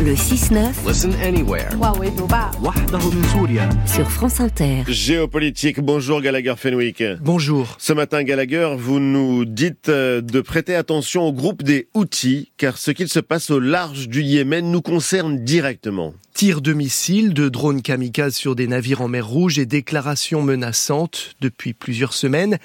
Le 6-9. Listen anywhere. Sur France Inter. Géopolitique, bonjour Gallagher Fenwick. Bonjour. Ce matin Gallagher, vous nous dites euh, de prêter attention au groupe des Houthis, car ce qu'il se passe au large du Yémen nous concerne directement. Tirs de missiles, de drones kamikazes sur des navires en mer Rouge et déclarations menaçantes depuis plusieurs semaines.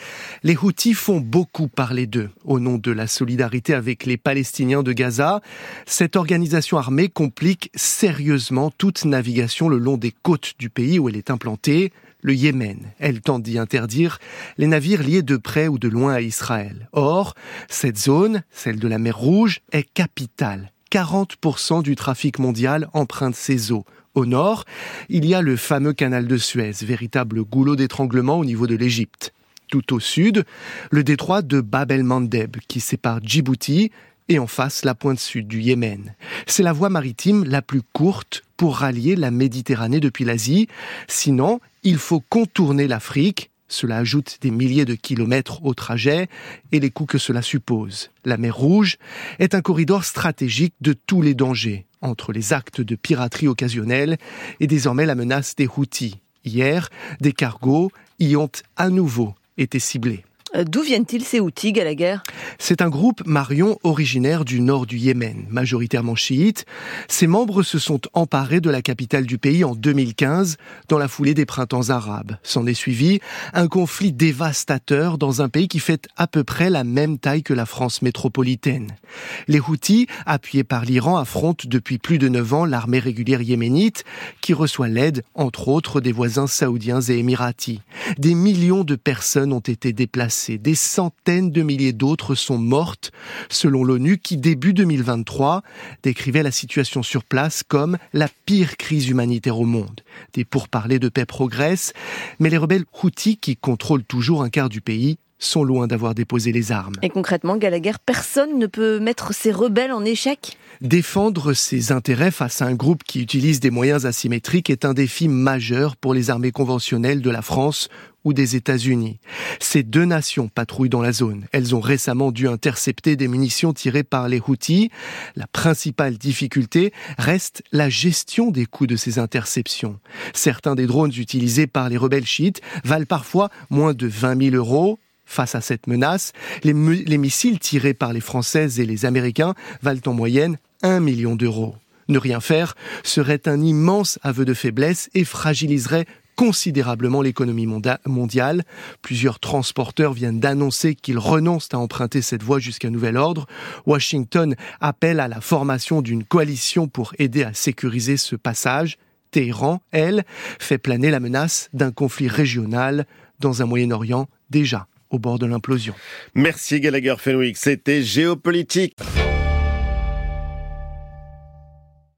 Les Houthis font beaucoup parler d'eux au nom de la solidarité avec les Palestiniens de Gaza. Cette organisation armée complique sérieusement toute navigation le long des côtes du pays où elle est implantée, le Yémen. Elle tente d'y interdire les navires liés de près ou de loin à Israël. Or, cette zone, celle de la mer Rouge, est capitale 40% du trafic mondial emprunte ces eaux. Au nord, il y a le fameux canal de Suez, véritable goulot d'étranglement au niveau de l'Égypte. Tout au sud, le détroit de Bab el-Mandeb qui sépare Djibouti et en face la pointe sud du Yémen. C'est la voie maritime la plus courte pour rallier la Méditerranée depuis l'Asie. Sinon, il faut contourner l'Afrique cela ajoute des milliers de kilomètres au trajet et les coûts que cela suppose. La mer Rouge est un corridor stratégique de tous les dangers, entre les actes de piraterie occasionnels et désormais la menace des Houthis. Hier, des cargos y ont à nouveau été ciblés. Euh, d'où viennent-ils ces outils, Gallagher? C'est un groupe marion originaire du nord du Yémen, majoritairement chiite. Ses membres se sont emparés de la capitale du pays en 2015, dans la foulée des printemps arabes. S'en est suivi un conflit dévastateur dans un pays qui fait à peu près la même taille que la France métropolitaine. Les Houthis, appuyés par l'Iran, affrontent depuis plus de neuf ans l'armée régulière yéménite, qui reçoit l'aide, entre autres, des voisins saoudiens et émiratis. Des millions de personnes ont été déplacées des centaines de milliers d'autres sont mortes, selon l'ONU qui, début 2023, décrivait la situation sur place comme la pire crise humanitaire au monde. Des pourparlers de paix progressent, mais les rebelles Houthis, qui contrôlent toujours un quart du pays, sont loin d'avoir déposé les armes. Et concrètement, Gallagher, personne ne peut mettre ces rebelles en échec Défendre ses intérêts face à un groupe qui utilise des moyens asymétriques est un défi majeur pour les armées conventionnelles de la France ou des États-Unis. Ces deux nations patrouillent dans la zone. Elles ont récemment dû intercepter des munitions tirées par les Houthis. La principale difficulté reste la gestion des coûts de ces interceptions. Certains des drones utilisés par les rebelles chiites valent parfois moins de 20 000 euros. Face à cette menace, les, les missiles tirés par les Françaises et les Américains valent en moyenne 1 million d'euros. Ne rien faire serait un immense aveu de faiblesse et fragiliserait considérablement l'économie mondiale. Plusieurs transporteurs viennent d'annoncer qu'ils renoncent à emprunter cette voie jusqu'à nouvel ordre. Washington appelle à la formation d'une coalition pour aider à sécuriser ce passage. Téhéran, elle, fait planer la menace d'un conflit régional dans un Moyen-Orient déjà au bord de l'implosion. Merci Gallagher Fenwick, c'était géopolitique.